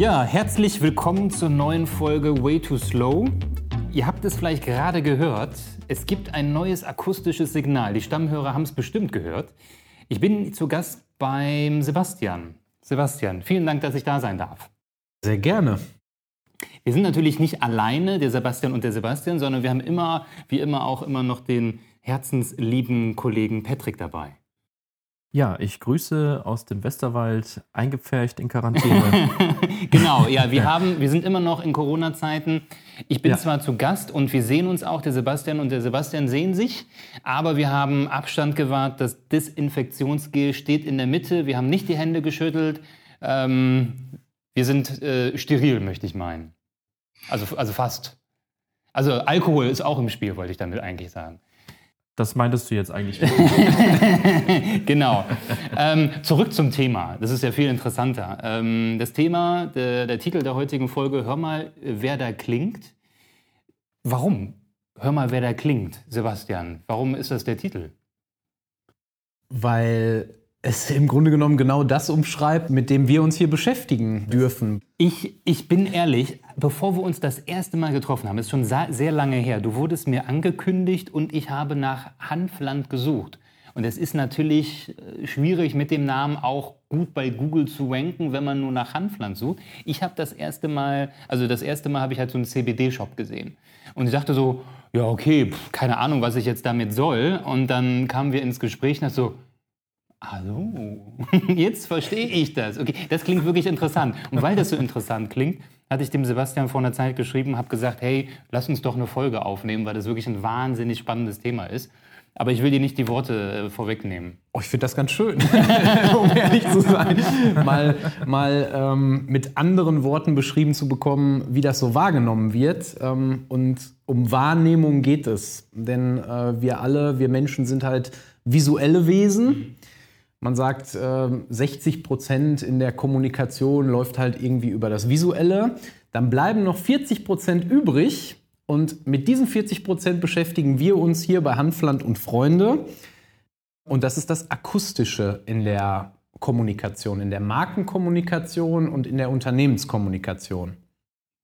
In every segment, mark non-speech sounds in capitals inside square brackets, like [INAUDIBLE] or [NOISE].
Ja, herzlich willkommen zur neuen Folge Way Too Slow. Ihr habt es vielleicht gerade gehört. Es gibt ein neues akustisches Signal. Die Stammhörer haben es bestimmt gehört. Ich bin zu Gast beim Sebastian. Sebastian, vielen Dank, dass ich da sein darf. Sehr gerne. Wir sind natürlich nicht alleine, der Sebastian und der Sebastian, sondern wir haben immer, wie immer auch immer noch den herzenslieben Kollegen Patrick dabei. Ja, ich grüße aus dem Westerwald, eingepfercht in Quarantäne. [LAUGHS] genau, ja, wir [LAUGHS] haben, wir sind immer noch in Corona-Zeiten. Ich bin ja. zwar zu Gast und wir sehen uns auch, der Sebastian und der Sebastian sehen sich, aber wir haben Abstand gewahrt. Das Desinfektionsgel steht in der Mitte. Wir haben nicht die Hände geschüttelt. Ähm, wir sind äh, steril, möchte ich meinen. Also, also fast. Also Alkohol ist auch im Spiel, wollte ich damit eigentlich sagen. Das meintest du jetzt eigentlich. [LAUGHS] genau. Ähm, zurück zum Thema. Das ist ja viel interessanter. Ähm, das Thema, der, der, Titel der heutigen Folge, Hör mal, wer da klingt. Warum? Hör mal, wer da klingt, Sebastian. Warum ist das der Titel? Weil es im Grunde genommen genau das umschreibt, mit dem wir uns hier beschäftigen dürfen. Ich, ich bin ehrlich, bevor wir uns das erste Mal getroffen haben, ist schon sehr lange her, du wurdest mir angekündigt und ich habe nach Hanfland gesucht. Und es ist natürlich äh, schwierig, mit dem Namen auch gut bei Google zu ranken, wenn man nur nach Hanfland sucht. Ich habe das erste Mal, also das erste Mal habe ich halt so einen CBD-Shop gesehen. Und ich dachte so, ja, okay, pff, keine Ahnung, was ich jetzt damit soll. Und dann kamen wir ins Gespräch und dachte so, Hallo, [LAUGHS] jetzt verstehe ich das. Okay, das klingt wirklich interessant. Und weil das so interessant klingt, hatte ich dem Sebastian vor einer Zeit geschrieben, habe gesagt, hey, lass uns doch eine Folge aufnehmen, weil das wirklich ein wahnsinnig spannendes Thema ist. Aber ich will dir nicht die Worte äh, vorwegnehmen. Oh, ich finde das ganz schön, [LAUGHS] um ehrlich zu sein. Mal, mal ähm, mit anderen Worten beschrieben zu bekommen, wie das so wahrgenommen wird. Ähm, und um Wahrnehmung geht es. Denn äh, wir alle, wir Menschen sind halt visuelle Wesen. Man sagt, 60 ähm, Prozent in der Kommunikation läuft halt irgendwie über das Visuelle. Dann bleiben noch 40 Prozent übrig. Und mit diesen 40 Prozent beschäftigen wir uns hier bei Hanfland und Freunde. Und das ist das Akustische in der Kommunikation, in der Markenkommunikation und in der Unternehmenskommunikation.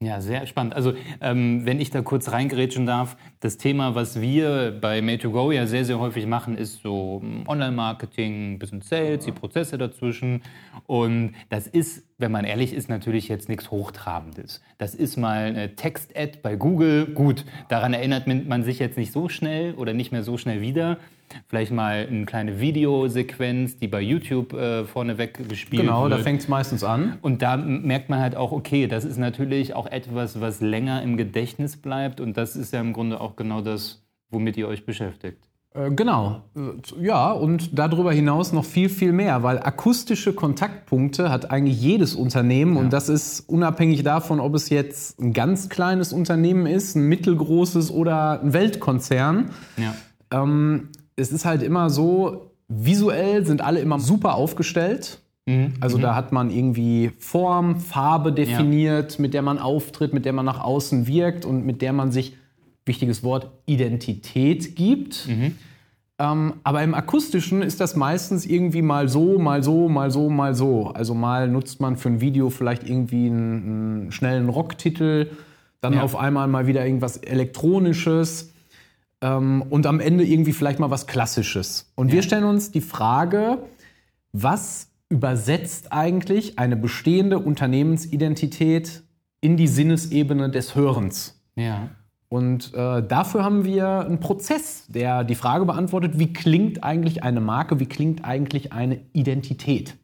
Ja, sehr spannend. Also, ähm, wenn ich da kurz reingrätschen darf, das Thema, was wir bei Made2Go ja sehr, sehr häufig machen, ist so hm, Online-Marketing, bisschen Sales, die Prozesse dazwischen. Und das ist, wenn man ehrlich ist, natürlich jetzt nichts Hochtrabendes. Das ist mal eine Text-Ad bei Google. Gut, daran erinnert man sich jetzt nicht so schnell oder nicht mehr so schnell wieder vielleicht mal eine kleine Videosequenz, die bei YouTube äh, vorneweg gespielt genau, wird. Genau, da fängt es meistens an. Und da merkt man halt auch, okay, das ist natürlich auch etwas, was länger im Gedächtnis bleibt und das ist ja im Grunde auch genau das, womit ihr euch beschäftigt. Äh, genau, äh, ja, und darüber hinaus noch viel, viel mehr, weil akustische Kontaktpunkte hat eigentlich jedes Unternehmen ja. und das ist unabhängig davon, ob es jetzt ein ganz kleines Unternehmen ist, ein mittelgroßes oder ein Weltkonzern. Ja. Ähm, es ist halt immer so, visuell sind alle immer super aufgestellt. Mhm. Also mhm. da hat man irgendwie Form, Farbe definiert, ja. mit der man auftritt, mit der man nach außen wirkt und mit der man sich, wichtiges Wort, Identität gibt. Mhm. Ähm, aber im Akustischen ist das meistens irgendwie mal so, mal so, mal so, mal so. Also mal nutzt man für ein Video vielleicht irgendwie einen, einen schnellen Rocktitel, dann ja. auf einmal mal wieder irgendwas Elektronisches ähm, und am Ende irgendwie vielleicht mal was Klassisches. Und ja. wir stellen uns die Frage, was übersetzt eigentlich eine bestehende Unternehmensidentität in die Sinnesebene des Hörens? Ja. Und äh, dafür haben wir einen Prozess, der die Frage beantwortet, wie klingt eigentlich eine Marke, wie klingt eigentlich eine Identität?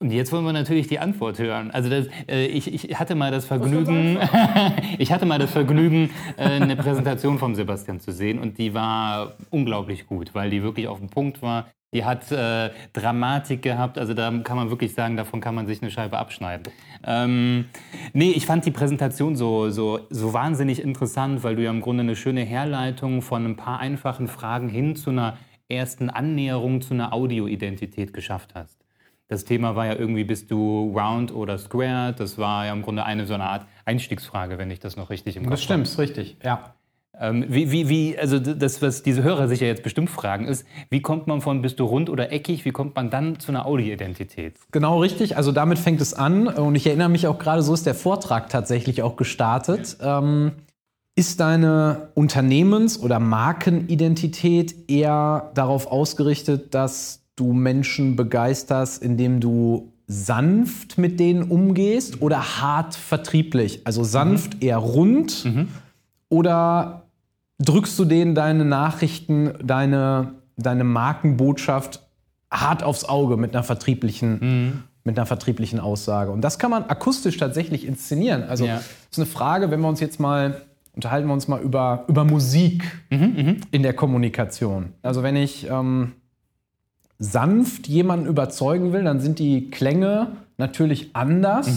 Und jetzt wollen wir natürlich die Antwort hören. Also das, äh, ich, ich, hatte mal das Vergnügen, [LAUGHS] ich hatte mal das Vergnügen, äh, eine Präsentation von Sebastian zu sehen und die war unglaublich gut, weil die wirklich auf dem Punkt war. Die hat äh, Dramatik gehabt, also da kann man wirklich sagen, davon kann man sich eine Scheibe abschneiden. Ähm, nee, ich fand die Präsentation so, so, so wahnsinnig interessant, weil du ja im Grunde eine schöne Herleitung von ein paar einfachen Fragen hin zu einer ersten Annäherung zu einer Audioidentität geschafft hast. Das Thema war ja irgendwie, bist du round oder square? Das war ja im Grunde eine so eine Art Einstiegsfrage, wenn ich das noch richtig im Kopf habe. Das stimmt, richtig, ja. Ähm, wie, wie, wie, also das, was diese Hörer sich ja jetzt bestimmt fragen, ist, wie kommt man von bist du rund oder eckig, wie kommt man dann zu einer Audi-Identität? Genau richtig, also damit fängt es an und ich erinnere mich auch gerade, so ist der Vortrag tatsächlich auch gestartet. Ähm, ist deine Unternehmens- oder Markenidentität eher darauf ausgerichtet, dass du Menschen begeisterst, indem du sanft mit denen umgehst oder hart vertrieblich? Also sanft eher rund oder drückst du denen deine Nachrichten, deine, deine Markenbotschaft hart aufs Auge mit einer vertrieblichen, mit einer vertrieblichen Aussage? Und das kann man akustisch tatsächlich inszenieren. Also Ja. ist eine Frage, wenn wir uns jetzt mal unterhalten wir uns mal über, über Musik in der Kommunikation. Also wenn ich ähm, sanft jemanden überzeugen will, dann sind die Klänge natürlich anders,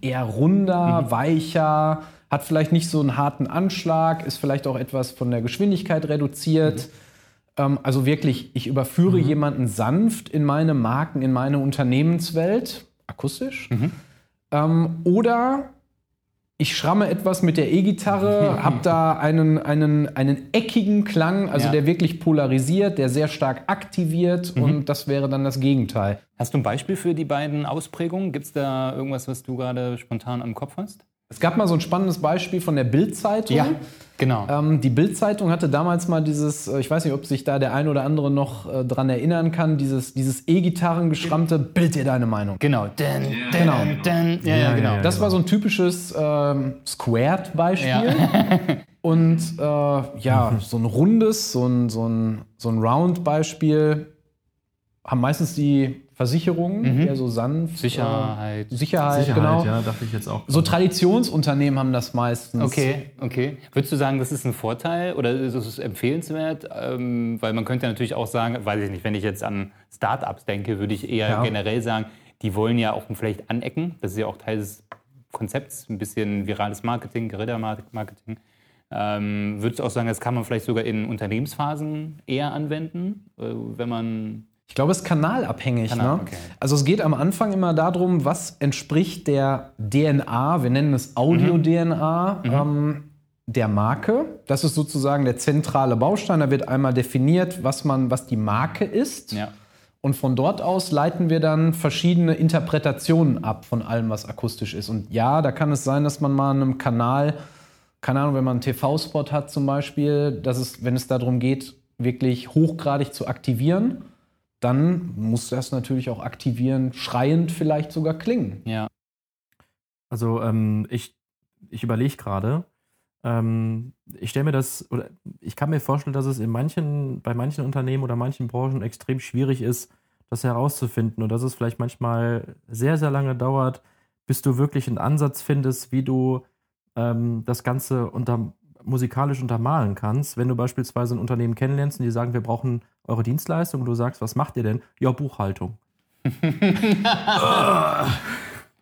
eher runder, weicher, hat vielleicht nicht so einen harten Anschlag, ist vielleicht auch etwas von der Geschwindigkeit reduziert. Ähm, also wirklich, ich überführe jemanden sanft in meine Marken, in meine Unternehmenswelt, akustisch. Ähm, oder ich schramme etwas mit der E-Gitarre, [LAUGHS] habe da einen, einen, einen eckigen Klang, also Ja. der wirklich polarisiert, der sehr stark aktiviert und das wäre dann das Gegenteil. Hast du ein Beispiel für die beiden Ausprägungen? Gibt es da irgendwas, was du gerade spontan am Kopf hast? Es gab mal so ein spannendes Beispiel von der Bild-Zeitung. genau. Ähm, die Bild-Zeitung hatte damals mal dieses, äh, ich weiß nicht, ob sich da der ein oder andere noch äh, dran erinnern kann, dieses, dieses E-Gitarren geschrammte Bild dir deine Meinung. Genau. Dun, dun, Genau. dun. Ja, ja, genau. ja, Das war so ein typisches ähm, Squared-Beispiel. Ja. [LAUGHS] Und äh, ja, so ein rundes, so ein, so ein, so ein Round-Beispiel haben meistens die Versicherungen, eher so sanft. Sicherheit. Äh, Sicherheit, Sicherheit, genau. ja, dachte ich jetzt auch. So Traditionsunternehmen haben das meistens. Okay, okay. Würdest du sagen, das ist ein Vorteil oder ist es empfehlenswert? Ähm, weil man könnte ja natürlich auch sagen, weiß ich nicht, wenn ich jetzt an Startups denke, würde ich eher Ja. generell sagen, die wollen ja auch vielleicht anecken. Das ist ja auch Teil des Konzepts, ein bisschen virales Marketing, Guerilla-Marketing. Ähm, würdest du auch sagen, das kann man vielleicht sogar in Unternehmensphasen eher anwenden, äh, wenn man Ich glaube, es ist kanalabhängig. Kanal, ne? okay. Also es geht am Anfang immer darum, was entspricht der DNA, wir nennen es Audio-DNA, Mhm. ähm, der Marke. Das ist sozusagen der zentrale Baustein. Da wird einmal definiert, was, man, was die Marke ist. ja, Und von dort aus leiten wir dann verschiedene Interpretationen ab von allem, was akustisch ist. Und ja, da kann es sein, dass man mal einem Kanal, keine Ahnung, wenn man einen TV-Spot hat zum Beispiel, dass es, wenn es darum geht, wirklich hochgradig zu aktivieren, dann muss das natürlich auch aktivieren, schreiend vielleicht sogar klingen. ja. Also ähm, ich, ich überlege gerade, ähm, ich stelle mir das, oder ich kann mir vorstellen, dass es in manchen, bei manchen Unternehmen oder manchen Branchen extrem schwierig ist, das herauszufinden und dass es vielleicht manchmal sehr, sehr lange dauert, bis du wirklich einen Ansatz findest, wie du ähm, das Ganze unter, musikalisch untermalen kannst. Wenn du beispielsweise ein Unternehmen kennenlernst und die sagen, wir brauchen eure Dienstleistung und du sagst, was macht ihr denn? Ja, Buchhaltung. [LAUGHS]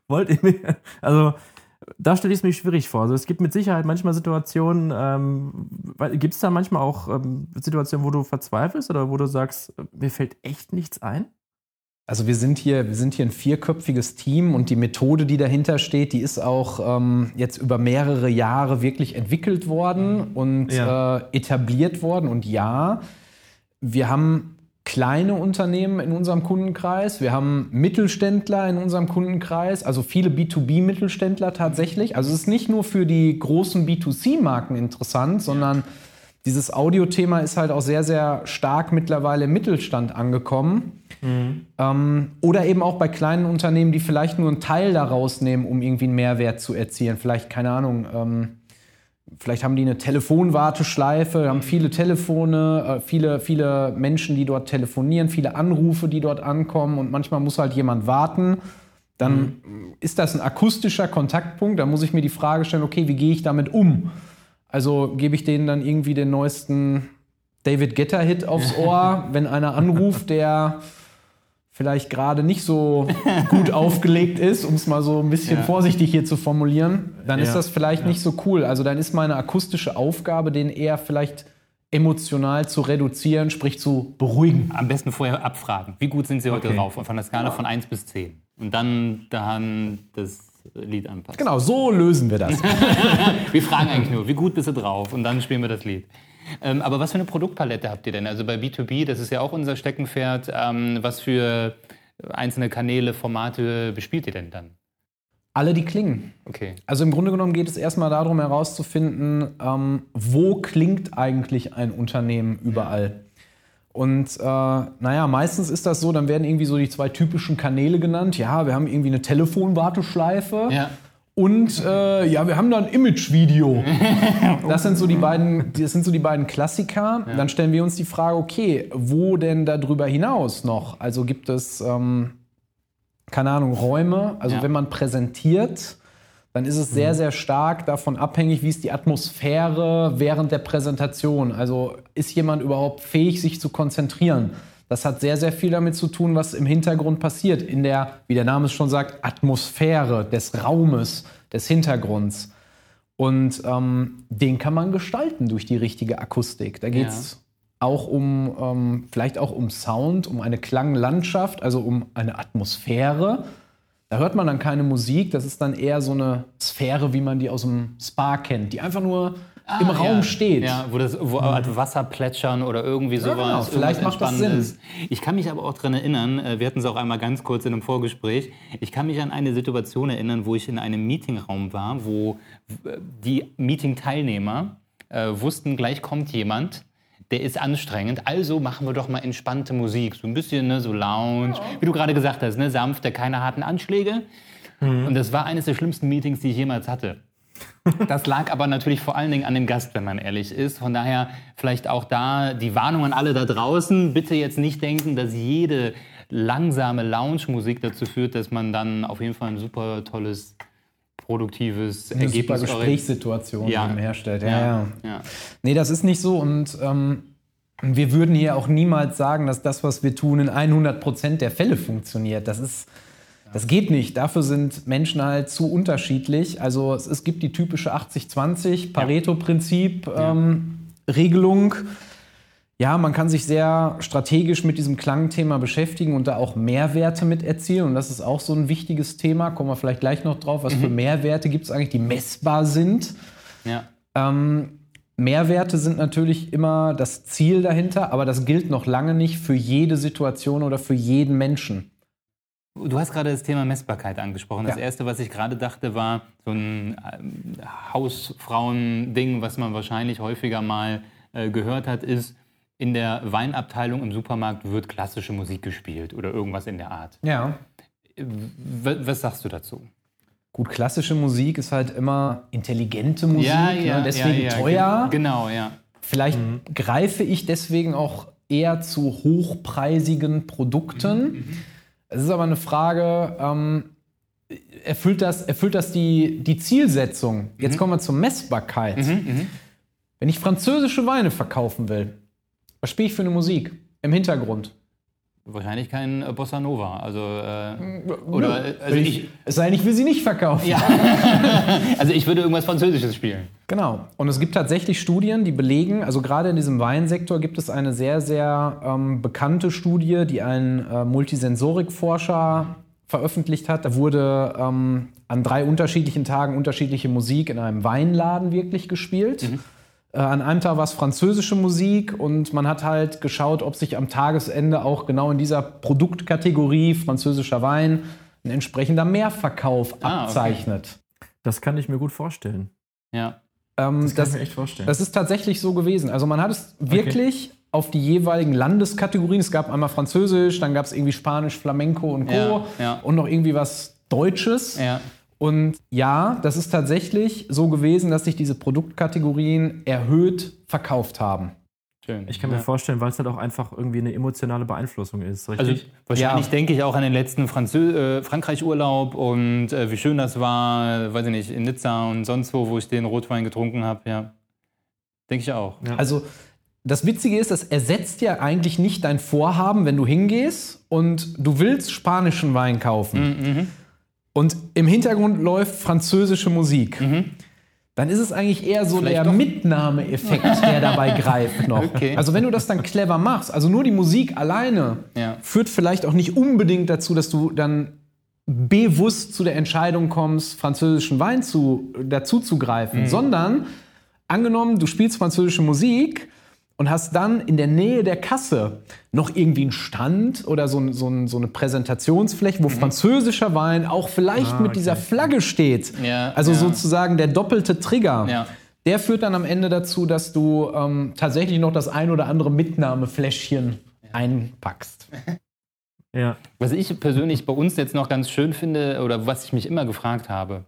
Wollt ihr mir? Also, da stelle ich es mir schwierig vor. Also, es gibt mit Sicherheit manchmal Situationen, ähm, gibt es da manchmal auch ähm, Situationen, wo du verzweifelst oder wo du sagst, äh, mir fällt echt nichts ein? Also wir sind hier, wir sind hier ein vierköpfiges Team und die Methode, die dahinter steht, die ist auch ähm, jetzt über mehrere Jahre wirklich entwickelt worden und Ja. äh, etabliert worden. Und ja, wir haben kleine Unternehmen in unserem Kundenkreis, wir haben Mittelständler in unserem Kundenkreis, also viele B2B-Mittelständler tatsächlich. Also es ist nicht nur für die großen B2C-Marken interessant, sondern dieses Audio-Thema ist halt auch sehr, sehr stark mittlerweile im Mittelstand angekommen. Ähm, oder eben auch bei kleinen Unternehmen, die vielleicht nur einen Teil daraus nehmen, um irgendwie einen Mehrwert zu erzielen. Vielleicht, keine Ahnung, ähm, vielleicht haben die eine Telefonwarteschleife, haben viele Telefone, äh, viele, viele Menschen, die dort telefonieren, viele Anrufe, die dort ankommen und manchmal muss halt jemand warten. Dann ist das ein akustischer Kontaktpunkt. Da muss ich mir die Frage stellen, okay, wie gehe ich damit um? Also gebe ich denen dann irgendwie den neuesten David Guetta-Hit aufs [LAUGHS] Ohr, wenn einer anruft, der vielleicht gerade nicht so [LAUGHS] gut aufgelegt ist, um es mal so ein bisschen Ja. vorsichtig hier zu formulieren, dann ist Ja. das vielleicht nicht so cool. Also dann ist meine akustische Aufgabe, den eher vielleicht emotional zu reduzieren, sprich zu beruhigen. Am besten vorher abfragen. Wie gut sind Sie heute Okay. drauf? Und von der Skala von 1 bis 10. Und dann, dann das Lied anpassen. Genau, so lösen wir das. [LAUGHS] Wir fragen eigentlich nur, wie gut bist du drauf? Und dann spielen wir das Lied. Ähm, aber was für eine Produktpalette habt ihr denn? Also bei B2B, das ist ja auch unser Steckenpferd. Ähm, was für einzelne Kanäle, Formate bespielt ihr denn dann? Alle, die klingen. Okay. Also im Grunde genommen geht es erstmal darum herauszufinden, ähm, wo klingt eigentlich ein Unternehmen überall. Und äh, naja, meistens ist das so, dann werden irgendwie so die zwei typischen Kanäle genannt. Ja, wir haben irgendwie eine Telefonwarteschleife. Ja. Und äh, ja, wir haben da ein Imagevideo. [LAUGHS] Das sind so die beiden, das sind so die beiden Klassiker. Dann stellen wir uns die Frage, okay, wo denn darüber hinaus noch? Also gibt es, ähm, keine Ahnung, Räume. Also Ja. wenn man präsentiert, dann ist es sehr, sehr stark davon abhängig, wie ist die Atmosphäre während der Präsentation. Also ist jemand überhaupt fähig, sich zu konzentrieren? Das hat sehr, sehr viel damit zu tun, was im Hintergrund passiert, in der, wie der Name es schon sagt, Atmosphäre des Raumes, des Hintergrunds. Und ähm, den kann man gestalten durch die richtige Akustik. Da geht es auch um, ähm, vielleicht auch um Sound, um eine Klanglandschaft, also um eine Atmosphäre. Da hört man dann keine Musik, das ist dann eher so eine Sphäre, wie man die aus dem Spa kennt, die einfach nur im Raum Ah, ja. steht. Ja, wo das wo halt Wasser plätschern oder irgendwie sowas. genau. Vielleicht macht das Entspannendes. Ich kann mich aber auch daran erinnern, äh, wir hatten es auch einmal ganz kurz in einem Vorgespräch, ich kann mich an eine Situation erinnern, wo ich in einem Meetingraum war, wo äh, die Meeting-Teilnehmer äh, wussten, gleich kommt jemand, der ist anstrengend, also machen wir doch mal entspannte Musik. So ein bisschen ne, so Lounge, wie du gerade gesagt hast, ne, sanfte, keine harten Anschläge. Und das war eines der schlimmsten Meetings, die ich jemals hatte. Das lag aber natürlich vor allen Dingen an dem Gast, wenn man ehrlich ist. Von daher vielleicht auch da die Warnung an alle da draußen. Bitte jetzt nicht denken, dass jede langsame Lounge-Musik dazu führt, dass man dann auf jeden Fall ein super tolles, produktives Eine super Ergebnis Gesprächssituation Ja. herstellt. Ja, Ja, ja. ja. Nee, das ist nicht so und ähm, wir würden hier auch niemals sagen, dass das, was wir tun, in 100% der Fälle funktioniert. Das ist, das geht nicht. Dafür sind Menschen halt zu unterschiedlich. Also es, es gibt die typische 80-20 Pareto-Prinzip ähm. Ja, man kann sich sehr strategisch mit diesem Klangthema beschäftigen und da auch Mehrwerte mit erzielen. Und das ist auch so ein wichtiges Thema. Kommen wir vielleicht gleich noch drauf. Was für Mehrwerte gibt es eigentlich, die messbar sind? Ja. Ähm, Mehrwerte sind natürlich immer das Ziel dahinter, aber das gilt noch lange nicht für jede Situation oder für jeden Menschen. Du hast gerade das Thema Messbarkeit angesprochen. Das Ja. erste, was ich gerade dachte, war so ein ähm, Hausfrauen-Ding, was man wahrscheinlich häufiger mal äh, gehört hat, ist, in der Weinabteilung im Supermarkt wird klassische Musik gespielt oder irgendwas in der Art. Ja. W was sagst du dazu? Gut, klassische Musik ist halt immer intelligente Musik, ne? deswegen ja, teuer. gen- Genau, ja. Vielleicht greife ich deswegen auch eher zu hochpreisigen Produkten. Es ist aber eine Frage, ähm, erfüllt das, erfüllt das die, die Zielsetzung? Jetzt kommen wir zur Messbarkeit. Wenn ich französische Weine verkaufen will, was spiele ich für eine Musik im Hintergrund? Wahrscheinlich kein äh, Bossa Nova. Also, äh, oder, äh, also, ich, es sei denn, ich will sie nicht verkaufen. ja. [LAUGHS] also ich würde irgendwas Französisches spielen. Genau. Und es gibt tatsächlich Studien, die belegen, also gerade in diesem Weinsektor gibt es eine sehr, sehr ähm, bekannte Studie, die ein äh, Multisensorikforscher veröffentlicht hat. Da wurde ähm, an drei unterschiedlichen Tagen unterschiedliche Musik in einem Weinladen wirklich gespielt. Äh, an einem Tag war es französische Musik und man hat halt geschaut, ob sich am Tagesende auch genau in dieser Produktkategorie französischer Wein ein entsprechender Mehrverkauf Ah, okay. abzeichnet. Das kann ich mir gut vorstellen. Ja. Ähm, Das kann ich mir echt vorstellen. Das ist tatsächlich so gewesen. Also man hat es wirklich auf die jeweiligen Landeskategorien. Es gab einmal Französisch, dann gab es irgendwie Spanisch, Flamenco und Co. Ja, ja. Und noch irgendwie was Deutsches. Ja. Und ja, das ist tatsächlich so gewesen, dass sich diese Produktkategorien erhöht verkauft haben. Schön. ich kann ja. mir vorstellen, weil es halt auch einfach irgendwie eine emotionale Beeinflussung ist, Also richtig? wahrscheinlich Ja. denke ich auch an den letzten äh, Frankreich-Urlaub und äh, wie schön das war, weiß ich nicht, in Nizza und sonst wo, wo ich den Rotwein getrunken habe. Ja, denke ich auch. Ja. Also das Witzige ist, das ersetzt ja eigentlich nicht dein Vorhaben, wenn du hingehst und du willst spanischen Wein kaufen. Und im Hintergrund läuft französische Musik. Dann ist es eigentlich eher so Vielleicht der. Mitnahmeeffekt, der dabei [LAUGHS] greift noch. Okay. Also wenn du das dann clever machst, also nur die Musik alleine Ja. führt vielleicht auch nicht unbedingt dazu, dass du dann bewusst zu der Entscheidung kommst, französischen Wein zu, dazu zu greifen, sondern angenommen, du spielst französische Musik und hast dann in der Nähe der Kasse noch irgendwie einen Stand oder so, so, so eine Präsentationsfläche, wo französischer Wein auch vielleicht mit dieser Flagge steht. Ja, also ja. sozusagen der doppelte Trigger. Ja. Der führt dann am Ende dazu, dass du ähm, tatsächlich noch das ein oder andere Mitnahmefläschchen einpackst. Ja. Was ich persönlich bei uns jetzt noch ganz schön finde oder was ich mich immer gefragt habe,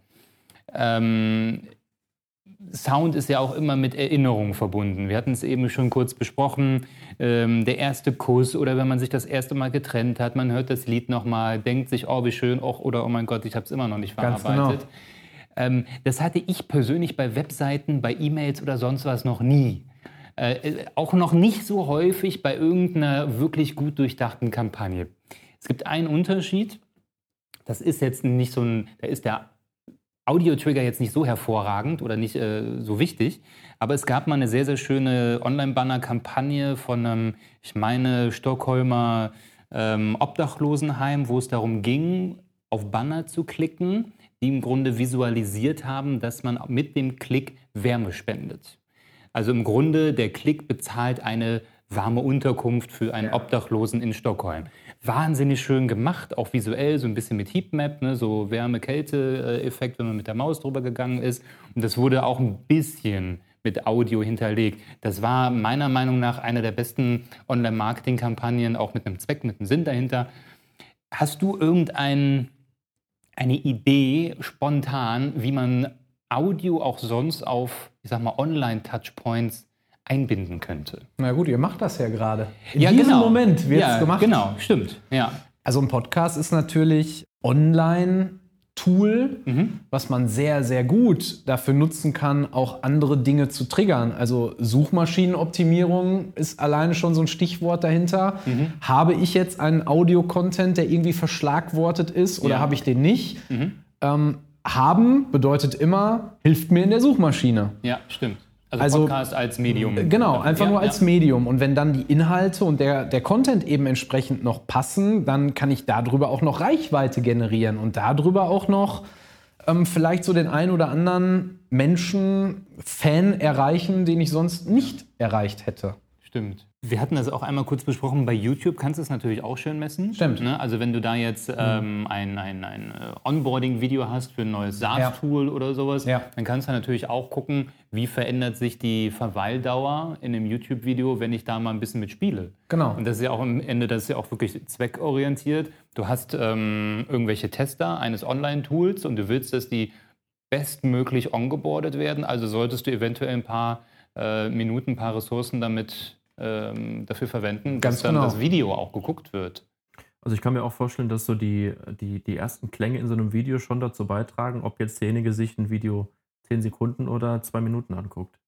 ähm, Sound ist ja auch immer mit Erinnerungen verbunden. Wir hatten es eben schon kurz besprochen, ähm, der erste Kuss oder wenn man sich das erste Mal getrennt hat, man hört das Lied nochmal, denkt sich, oh wie schön, och, oder oh mein Gott, ich habe es immer noch nicht Ganz verarbeitet. Ähm, das hatte ich persönlich bei Webseiten, bei E-Mails oder sonst was noch nie. Äh, äh, auch noch nicht so häufig bei irgendeiner wirklich gut durchdachten Kampagne. Es gibt einen Unterschied. Das ist jetzt nicht so ein, da ist der Audio-Trigger jetzt nicht so hervorragend oder nicht äh, so wichtig, aber es gab mal eine sehr, sehr schöne Online-Banner-Kampagne von einem, ich meine, Stockholmer ähm, Obdachlosenheim, wo es darum ging, auf Banner zu klicken, die im Grunde visualisiert haben, dass man mit dem Klick Wärme spendet. Also im Grunde, der Klick bezahlt eine warme Unterkunft für einen Obdachlosen in Stockholm. Wahnsinnig schön gemacht, auch visuell, so ein bisschen mit Heatmap, ne, so Wärme-Kälte-Effekt, wenn man mit der Maus drüber gegangen ist. Und das wurde auch ein bisschen mit Audio hinterlegt. Das war meiner Meinung nach eine der besten Online-Marketing-Kampagnen, auch mit einem Zweck, mit einem Sinn dahinter. Hast du irgendein eine Idee spontan, wie man Audio auch sonst auf, ich sag mal, Online-Touchpoints einbinden könnte? Na gut, ihr macht das ja gerade. In diesem Moment wird es ja, gemacht. Genau, stimmt. Ja. Also ein Podcast ist natürlich Online-Tool, was man sehr, sehr gut dafür nutzen kann, auch andere Dinge zu triggern. Also Suchmaschinenoptimierung ist alleine schon so ein Stichwort dahinter. Habe ich jetzt einen Audio-Content, der irgendwie verschlagwortet ist oder Ja. habe ich den nicht? Ähm, haben bedeutet immer, hilft mir in der Suchmaschine. ja, stimmt. Also, Also, Podcast als Medium. Genau, einfach Ja, nur als ja. Medium. Und wenn dann die Inhalte und der, der Content eben entsprechend noch passen, dann kann ich darüber auch noch Reichweite generieren und darüber auch noch ähm, vielleicht so den einen oder anderen Menschen, Fan erreichen, den ich sonst nicht erreicht hätte. Stimmt. Wir hatten das auch einmal kurz besprochen. Bei YouTube kannst du es natürlich auch schön messen. Stimmt. Ne? Also wenn du da jetzt ähm, ein, ein, ein äh, Onboarding-Video hast für ein neues SaaS-Tool oder sowas, Ja. dann kannst du natürlich auch gucken, wie verändert sich die Verweildauer in einem YouTube-Video, wenn ich da mal ein bisschen mit spiele. Genau. Und das ist ja auch am Ende, das ist ja auch wirklich zweckorientiert. Du hast ähm, irgendwelche Tester eines Online-Tools und du willst, dass die bestmöglich ongeboardet werden. Also solltest du eventuell ein paar äh, Minuten, ein paar Ressourcen damit ähm, dafür verwenden, Ganz dass dann genau. das Video auch geguckt wird. Also ich kann mir auch vorstellen, dass so die, die, die ersten Klänge in so einem Video schon dazu beitragen, ob jetzt derjenige sich ein Video 10 Sekunden oder 2 Minuten anguckt.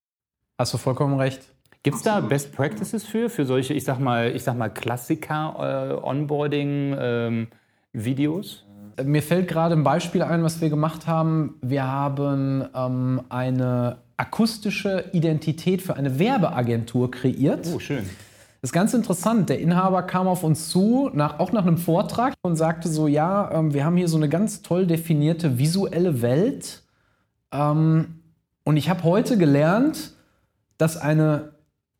Hast du vollkommen recht. Gibt es da Best Practices für, für solche, ich sag mal, ich sag mal Klassiker-Onboarding-Videos? Mir fällt gerade ein Beispiel ein, was wir gemacht haben. Wir haben ähm, eine akustische Identität für eine Werbeagentur kreiert. oh, schön. Das ist ganz interessant. Der Inhaber kam auf uns zu, nach, auch nach einem Vortrag, und sagte so: Ja, ähm, wir haben hier so eine ganz toll definierte visuelle Welt. Ähm, und ich habe heute gelernt, dass eine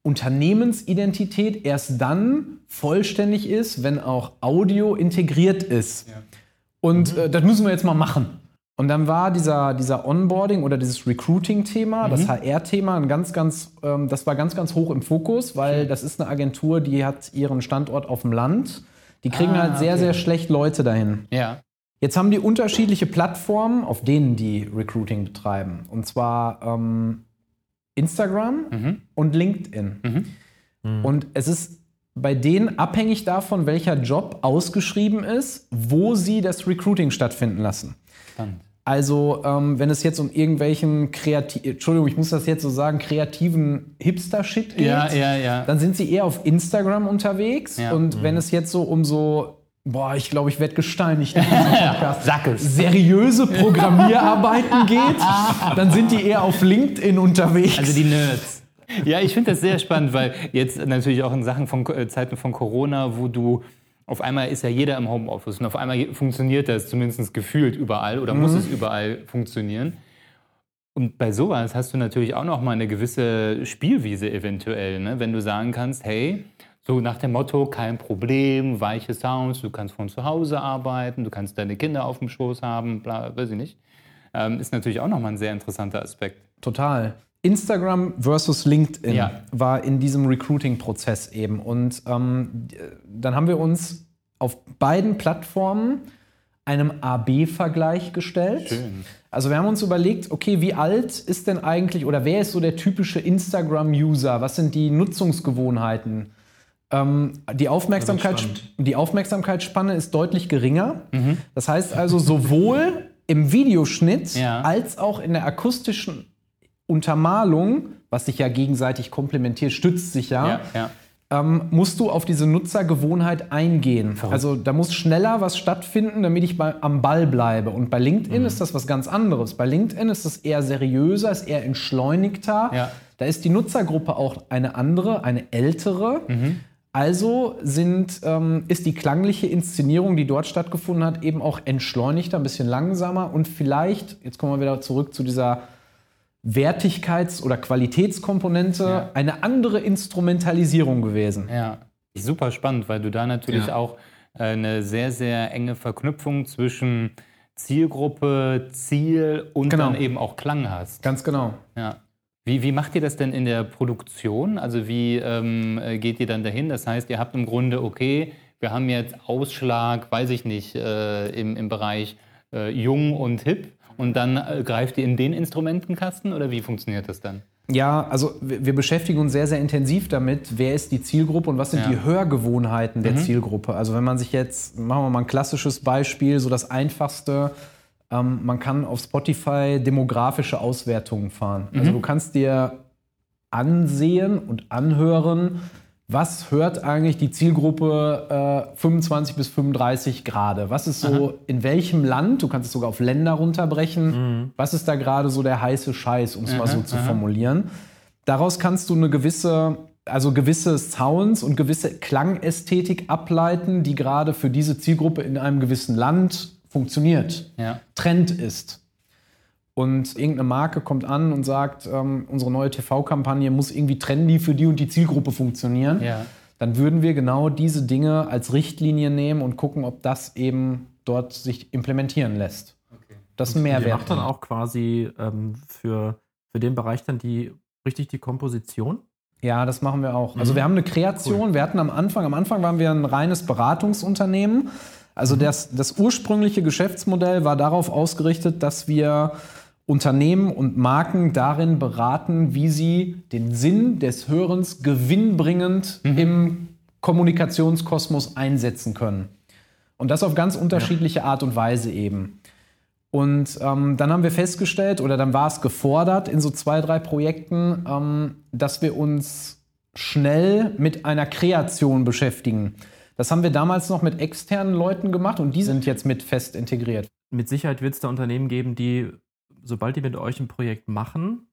Unternehmensidentität erst dann vollständig ist, wenn auch Audio integriert ist. Und äh, das müssen wir jetzt mal machen. Und dann war dieser, dieser Onboarding oder dieses Recruiting-Thema, das HR-Thema, ein ganz, ganz, ähm, das war ganz, ganz hoch im Fokus, weil das ist eine Agentur, die hat ihren Standort auf dem Land. Die kriegen Ah, halt sehr, okay. sehr schlecht Leute dahin. Ja. Jetzt haben die unterschiedliche Plattformen, auf denen die Recruiting betreiben. Und zwar ähm, Instagram Mhm. und LinkedIn. Und es ist bei denen abhängig davon, welcher Job ausgeschrieben ist, wo sie das Recruiting stattfinden lassen. Spannend. Also, ähm, wenn es jetzt um irgendwelchen kreativen, Entschuldigung, ich muss das jetzt so sagen, kreativen Hipster-Shit geht, Ja, ja, ja. dann sind sie eher auf Instagram unterwegs. Und wenn es jetzt so um so, boah, ich glaube, ich werde gesteinigt [LAUGHS] Sag es. seriöse Programmierarbeiten [LAUGHS] geht, dann sind die eher auf LinkedIn unterwegs. Also die Nerds. Ja, ich finde das sehr spannend, weil jetzt natürlich auch in Sachen von äh, Zeiten von Corona, wo du auf einmal ist ja jeder im Homeoffice und auf einmal funktioniert das zumindest gefühlt überall oder muss es überall funktionieren. Und bei sowas hast du natürlich auch noch mal eine gewisse Spielwiese eventuell, ne? wenn du sagen kannst, hey, so nach dem Motto, kein Problem, weiche Sounds, du kannst von zu Hause arbeiten, du kannst deine Kinder auf dem Schoß haben, bla, weiß ich nicht. Ähm, ist natürlich auch nochmal ein sehr interessanter Aspekt. Total. Instagram versus LinkedIn Ja. war in diesem Recruiting-Prozess eben. Und ähm, dann haben wir uns auf beiden Plattformen einem AB-Vergleich gestellt. Schön. Also wir haben uns überlegt, okay, wie alt ist denn eigentlich oder wer ist so der typische Instagram-User? Was sind die Nutzungsgewohnheiten? Ähm, die, Aufmerksamkeit, die Aufmerksamkeitsspanne ist deutlich geringer. Das heißt also sowohl im Videoschnitt Ja. als auch in der akustischen Untermalung, was sich ja gegenseitig komplementiert, stützt sich ja, Ja, ja. ähm, musst du auf diese Nutzergewohnheit eingehen. Also da muss schneller was stattfinden, damit ich bei, am Ball bleibe. Und bei LinkedIn Mhm. ist das was ganz anderes. Bei LinkedIn ist es eher seriöser, ist eher entschleunigter. Ja. Da ist die Nutzergruppe auch eine andere, eine ältere. Mhm. Also sind, ähm, ist die klangliche Inszenierung, die dort stattgefunden hat, eben auch entschleunigter, ein bisschen langsamer und vielleicht, jetzt kommen wir wieder zurück zu dieser Wertigkeits- oder Qualitätskomponente, Ja. eine andere Instrumentalisierung gewesen. Ja, super spannend, weil du da natürlich Ja. auch äh, eine sehr, sehr enge Verknüpfung zwischen Zielgruppe, Ziel und Genau. dann eben auch Klang hast. Ganz genau. Ja. Wie, wie macht ihr das denn in der Produktion? Also wie ähm, äh, geht ihr dann dahin? Das heißt, ihr habt im Grunde, okay, wir haben jetzt Ausschlag, weiß ich nicht, äh, im, im Bereich äh, jung und hip und dann äh, greift ihr in den Instrumentenkasten oder wie funktioniert das dann? Ja, also wir beschäftigen uns sehr, sehr intensiv damit, wer ist die Zielgruppe und was sind Ja. die Hörgewohnheiten der Zielgruppe. Also wenn man sich jetzt, machen wir mal ein klassisches Beispiel, so das einfachste, ähm, man kann auf Spotify demografische Auswertungen fahren. Also du kannst dir ansehen und anhören, was hört eigentlich die Zielgruppe äh, 25 bis 35 gerade? Was ist so, in welchem Land, du kannst es sogar auf Länder runterbrechen, was ist da gerade so der heiße Scheiß, um es mal so zu formulieren? Daraus kannst du eine gewisse, also gewisse Sounds und gewisse Klangästhetik ableiten, die gerade für diese Zielgruppe in einem gewissen Land funktioniert, Ja. Trend ist. Und irgendeine Marke kommt an und sagt, ähm, unsere neue TV-Kampagne muss irgendwie trendy für die und die Zielgruppe funktionieren. Ja. Dann würden wir genau diese Dinge als Richtlinie nehmen und gucken, ob das eben dort sich implementieren lässt. Das ist ein Ihr Mehrwert. macht dann auch quasi ähm, für, für den Bereich dann die richtig die Komposition. Ja, das machen wir auch. Also wir haben eine Kreation. Wir hatten am Anfang, am Anfang waren wir ein reines Beratungsunternehmen. Also das, das ursprüngliche Geschäftsmodell war darauf ausgerichtet, dass wir Unternehmen und Marken darin beraten, wie sie den Sinn des Hörens gewinnbringend im Kommunikationskosmos einsetzen können. Und das auf ganz unterschiedliche Art und Weise eben. Und ähm, dann haben wir festgestellt, oder dann war es gefordert in so zwei, drei Projekten, ähm, dass wir uns schnell mit einer Kreation beschäftigen. Das haben wir damals noch mit externen Leuten gemacht und die sind jetzt mit fest integriert. Mit Sicherheit wird es da Unternehmen geben, die, sobald die mit euch ein Projekt machen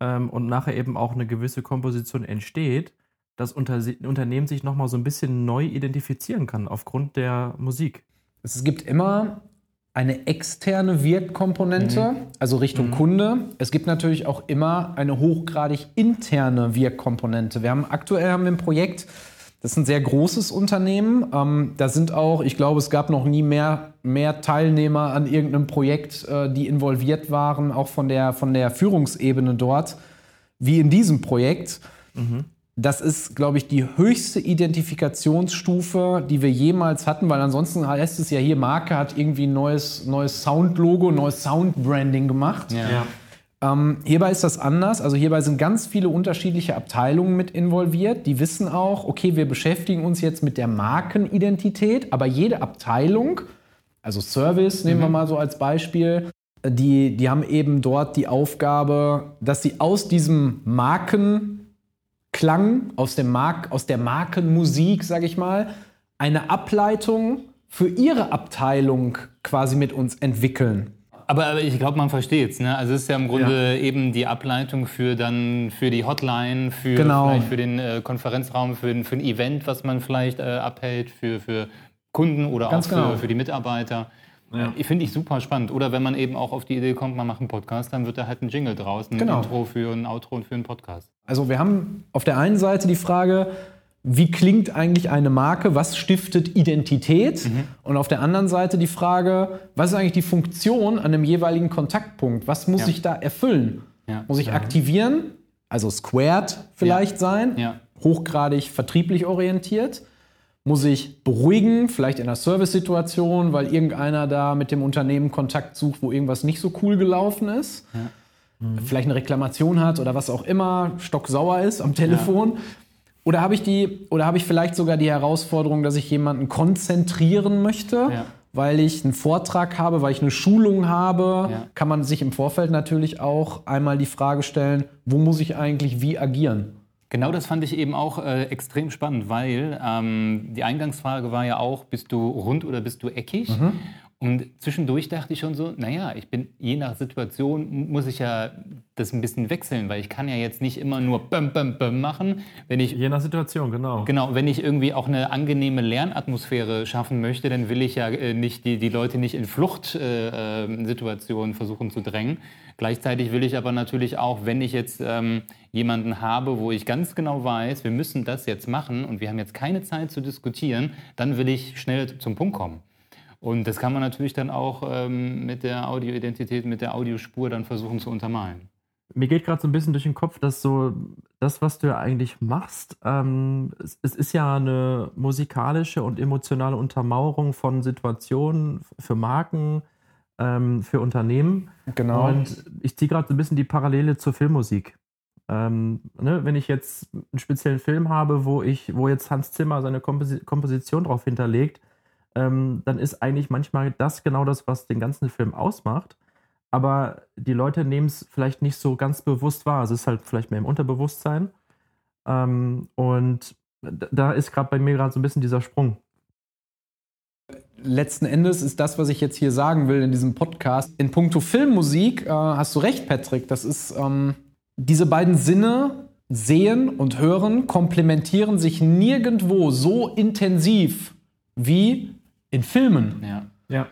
ähm, und nachher eben auch eine gewisse Komposition entsteht, das Unter Unternehmen sich nochmal so ein bisschen neu identifizieren kann aufgrund der Musik. Es gibt immer eine externe Wirkkomponente, also Richtung Kunde. Es gibt natürlich auch immer eine hochgradig interne Wirkkomponente. Wir haben aktuell haben wir ein Projekt, das ist ein sehr großes Unternehmen. Ähm, da sind auch, ich glaube, es gab noch nie mehr, mehr Teilnehmer an irgendeinem Projekt, äh, die involviert waren, auch von der, von der Führungsebene dort, wie in diesem Projekt. Das ist, glaube ich, die höchste Identifikationsstufe, die wir jemals hatten, weil ansonsten heißt es ja hier, Marke hat irgendwie ein neues, neues Soundlogo, neues Soundbranding gemacht. Ja. Ähm, hierbei ist das anders. Also hierbei sind ganz viele unterschiedliche Abteilungen mit involviert. Die wissen auch, okay, wir beschäftigen uns jetzt mit der Markenidentität, aber jede Abteilung, also Service nehmen wir mal so als Beispiel, die, die haben eben dort die Aufgabe, dass sie aus diesem Markenklang, aus, dem Mark, aus der Markenmusik, sage ich mal, eine Ableitung für ihre Abteilung quasi mit uns entwickeln. Aber, aber ich glaube, man versteht es. Ne? Also es ist ja im Grunde eben die Ableitung für dann für die Hotline, für Genau. vielleicht für den äh, Konferenzraum, für, ein- für ein Event, was man vielleicht äh, abhält, für, für Kunden oder Ganz auch für, genau. für die Mitarbeiter. Ja. Ich finde ich super spannend. Oder wenn man eben auch auf die Idee kommt, man macht einen Podcast, dann wird da halt ein Jingle draus, ein Genau. Intro für ein Outro und für einen Podcast. Also wir haben auf der einen Seite die Frage, wie klingt eigentlich eine Marke, was stiftet Identität? Und auf der anderen Seite die Frage, was ist eigentlich die Funktion an einem jeweiligen Kontaktpunkt? Was muss Ja. ich da erfüllen? Ja. Muss ich aktivieren, also squared vielleicht sein, Ja. hochgradig vertrieblich orientiert? Muss ich beruhigen, vielleicht in einer Service-Situation, weil irgendeiner da mit dem Unternehmen Kontakt sucht, wo irgendwas nicht so cool gelaufen ist? Vielleicht eine Reklamation hat oder was auch immer, stocksauer ist am Telefon. Oder habe ich die, oder habe ich vielleicht sogar die Herausforderung, dass ich jemanden konzentrieren möchte, Ja. weil ich einen Vortrag habe, weil ich eine Schulung habe, Ja. kann man sich im Vorfeld natürlich auch einmal die Frage stellen, wo muss ich eigentlich wie agieren? Genau das fand ich eben auch äh, extrem spannend, weil ähm, die Eingangsfrage war ja auch, bist du rund oder bist du eckig? Und zwischendurch dachte ich schon so, naja, ich bin je nach Situation muss ich ja das ein bisschen wechseln, weil ich kann ja jetzt nicht immer nur böm, böm, böm machen. Wenn ich Je nach Situation, genau. Genau, wenn ich irgendwie auch eine angenehme Lernatmosphäre schaffen möchte, dann will ich ja äh, nicht die, die Leute nicht in Fluchtsituationen äh, Situationen versuchen zu drängen. Gleichzeitig will ich aber natürlich auch, wenn ich jetzt ähm, jemanden habe, wo ich ganz genau weiß, wir müssen das jetzt machen und wir haben jetzt keine Zeit zu diskutieren, dann will ich schnell zum Punkt kommen. Und das kann man natürlich dann auch ähm, mit der Audioidentität, mit der Audiospur dann versuchen zu untermalen. Mir geht gerade so ein bisschen durch den Kopf, dass so das, was du ja eigentlich machst, ähm, es, es ist ja eine musikalische und emotionale Untermauerung von Situationen für Marken, ähm, für Unternehmen. Genau. Und ich ziehe gerade so ein bisschen die Parallele zur Filmmusik. Ähm, ne, wenn ich jetzt einen speziellen Film habe, wo ich, wo jetzt Hans Zimmer seine Komposi Komposition drauf hinterlegt, ähm, dann ist eigentlich manchmal das genau das, was den ganzen Film ausmacht. Aber die Leute nehmen es vielleicht nicht so ganz bewusst wahr. Es ist halt vielleicht mehr im Unterbewusstsein. Ähm, und da ist gerade bei mir gerade so ein bisschen dieser Sprung. letzten Endes ist das, was ich jetzt hier sagen will in diesem Podcast. In puncto Filmmusik äh, hast du recht, Patrick. Das ist ähm, diese beiden Sinne, Sehen und Hören, komplementieren sich nirgendwo so intensiv wie in Filmen. Ja. Ja.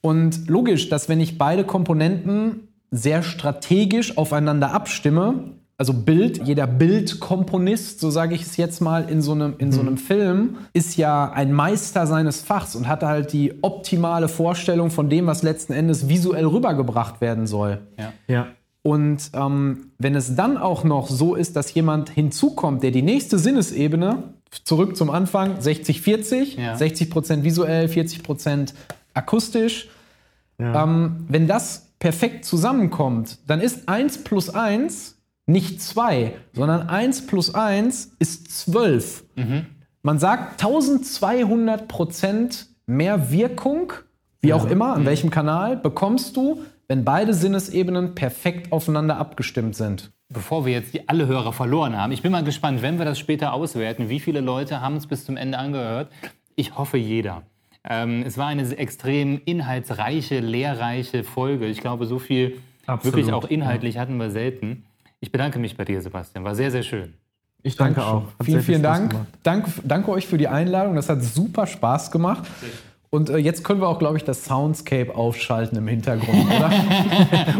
Und logisch, dass wenn ich beide Komponenten sehr strategisch aufeinander abstimme, also Bild, jeder Bildkomponist, so sage ich es jetzt mal, in so, einem, in so einem Film, ist ja ein Meister seines Fachs und hat halt die optimale Vorstellung von dem, was letzten Endes visuell rübergebracht werden soll. Ja. Ja. Und ähm, wenn es dann auch noch so ist, dass jemand hinzukommt, der die nächste Sinnesebene, zurück zum Anfang, 60-40, Ja. 60% visuell, 40% akustisch, Ja. ähm, wenn das perfekt zusammenkommt, dann ist 1 plus 1 nicht 2, sondern 1 plus 1 ist 12. Man sagt 1200% mehr Wirkung, wie auch immer, an welchem Kanal, bekommst du, wenn beide Sinnesebenen perfekt aufeinander abgestimmt sind. Bevor wir jetzt die, alle Hörer verloren haben, ich bin mal gespannt, wenn wir das später auswerten, wie viele Leute haben es bis zum Ende angehört. Ich hoffe, jeder. Ähm, es war eine extrem inhaltsreiche, lehrreiche Folge. Ich glaube, so viel Absolut, wirklich auch inhaltlich hatten wir selten. Ich bedanke mich bei dir, Sebastian. War sehr, sehr schön. Ich danke Dankeschön. auch. Hat Vielen, sehr viel vielen Dank. Danke. Danke euch für die Einladung. Das hat super Spaß gemacht. Und äh, jetzt können wir auch, glaube ich, das Soundscape aufschalten im Hintergrund, oder?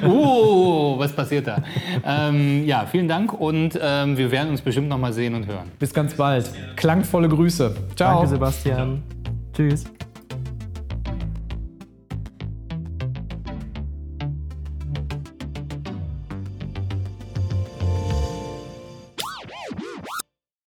Oh, [LAUGHS] was passiert da? ähm, ja, vielen Dank und ähm, wir werden uns bestimmt noch mal sehen und hören. Bis ganz bald. Klangvolle Grüße. Ciao. Danke, Sebastian. Tschüss.